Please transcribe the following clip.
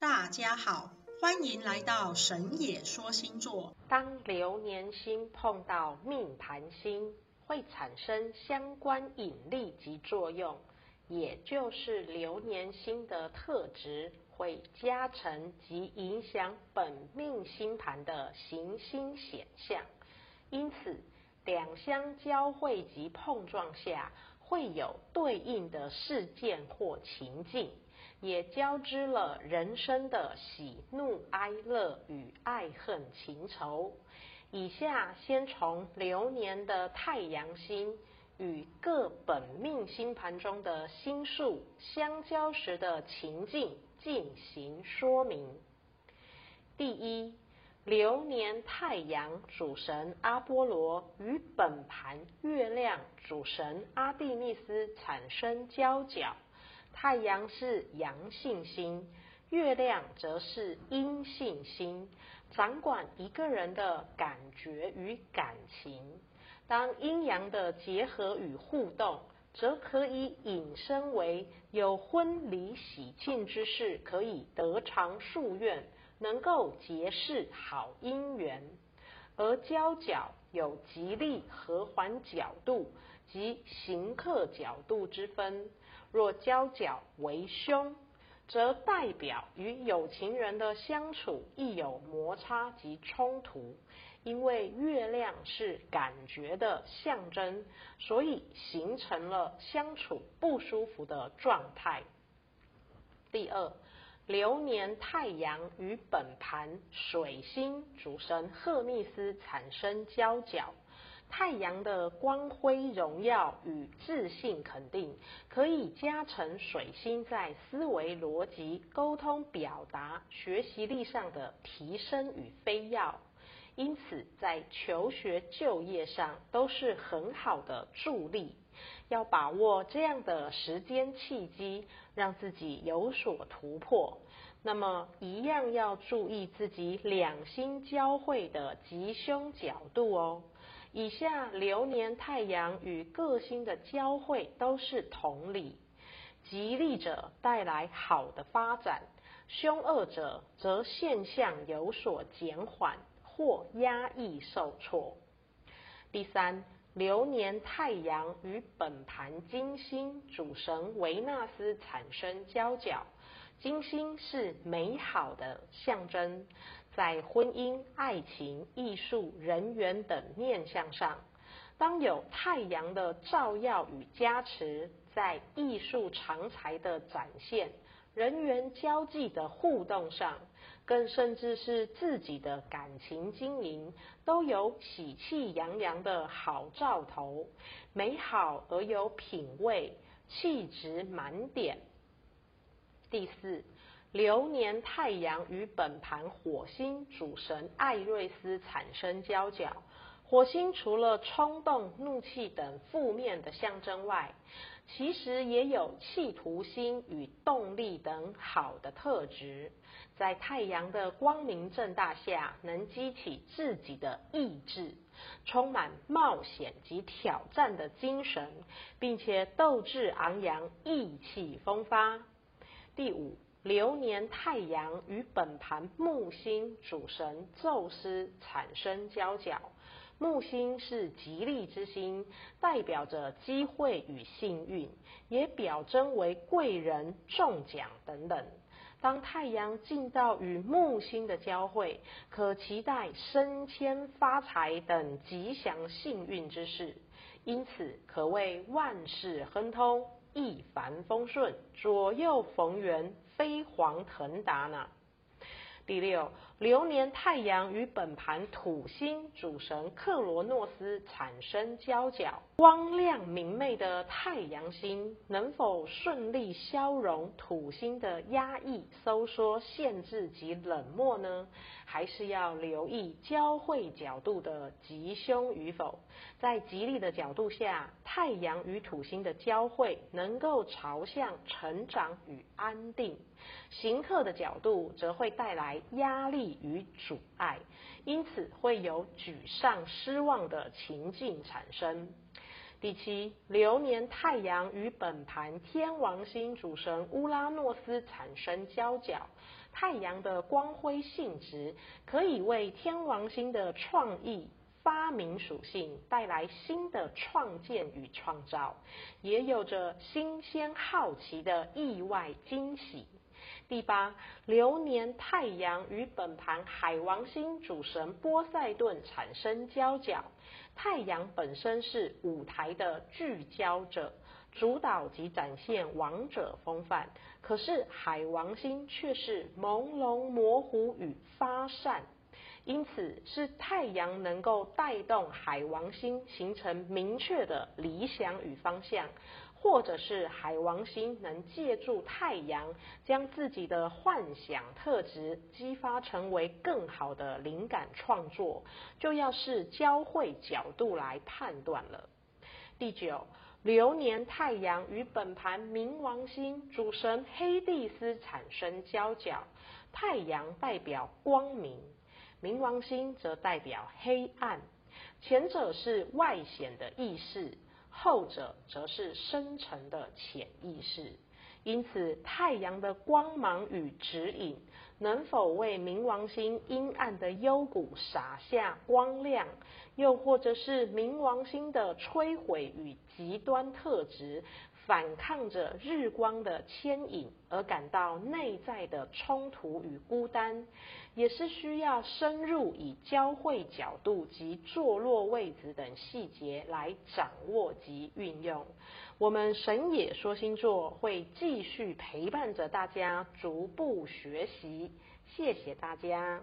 大家好，欢迎来到神野说星座。当流年星碰到命盘星，会产生相关引力及作用，也就是流年星的特质会加成及影响本命星盘的行星显象。因此，两相交汇及碰撞下，会有对应的事件或情境，也交织了人生的喜怒哀乐与爱恨情仇。以下先从流年的太阳星与各本命星盘中的星宿相交时的情境进行说明。第一。流年太阳主神阿波罗与本盘月亮主神阿蒂密斯产生交角，太阳是阳性星，月亮则是阴性星，掌管一个人的感觉与感情。当阴阳的结合与互动，则可以引申为有婚礼喜庆之事，可以得偿夙愿。能够结识好姻缘，而交角有吉利和缓角度及行客角度之分。若交角为凶，则代表与有情人的相处亦有摩擦及冲突。因为月亮是感觉的象征，所以形成了相处不舒服的状态。第二。流年太阳与本盘水星主神赫密斯产生交角，太阳的光辉荣耀与自信肯定，可以加成水星在思维逻辑、沟通表达、学习力上的提升与飞跃。因此，在求学、就业上都是很好的助力。要把握这样的时间契机，让自己有所突破。那么，一样要注意自己两星交汇的吉凶角度哦。以下流年太阳与各星的交汇都是同理，吉利者带来好的发展，凶恶者则现象有所减缓。或压抑受挫。第三，流年太阳与本盘金星主神维纳斯产生交角，金星是美好的象征，在婚姻、爱情、艺术、人缘等面向上，当有太阳的照耀与加持，在艺术长才的展现。人缘交际的互动上，更甚至是自己的感情经营，都有喜气洋洋的好兆头，美好而有品味，气质满点。第四，流年太阳与本盘火星主神艾瑞斯产生交角。火星除了冲动、怒气等负面的象征外，其实也有企图心与动力等好的特质。在太阳的光明正大下，能激起自己的意志，充满冒险及挑战的精神，并且斗志昂扬、意气风发。第五，流年太阳与本盘木星主神宙斯产生交角。木星是吉利之星，代表着机会与幸运，也表征为贵人、中奖等等。当太阳进到与木星的交汇，可期待升迁、发财等吉祥幸运之事，因此可谓万事亨通、一帆风顺、左右逢源、飞黄腾达呢。第六，流年太阳与本盘土星主神克罗诺斯产生交角，光亮明媚的太阳星能否顺利消融土星的压抑、收缩、限制及冷漠呢？还是要留意交汇角度的吉凶与否。在吉利的角度下，太阳与土星的交汇能够朝向成长与安定；刑克的角度则会带来压力与阻碍，因此会有沮丧、失望的情境产生。第七，流年太阳与本盘天王星主神乌拉诺斯产生交角，太阳的光辉性质可以为天王星的创意、发明属性带来新的创建与创造，也有着新鲜好奇的意外惊喜。第八，流年太阳与本盘海王星主神波塞顿产生交角。太阳本身是舞台的聚焦者，主导及展现王者风范。可是海王星却是朦胧模糊与发散，因此是太阳能够带动海王星形成明确的理想与方向。或者是海王星能借助太阳，将自己的幻想特质激发成为更好的灵感创作，就要视交汇角度来判断了。第九，流年太阳与本盘冥王星主神黑帝斯产生交角，太阳代表光明，冥王星则代表黑暗，前者是外显的意识。后者则是深层的潜意识，因此太阳的光芒与指引，能否为冥王星阴暗的幽谷洒下光亮，又或者是冥王星的摧毁与极端特质，反抗着日光的牵引，而感到内在的冲突与孤单，也是需要深入以交汇角度及坐落位置等细节来掌握及运用。我们神野说星座会继续陪伴着大家逐步学习，谢谢大家。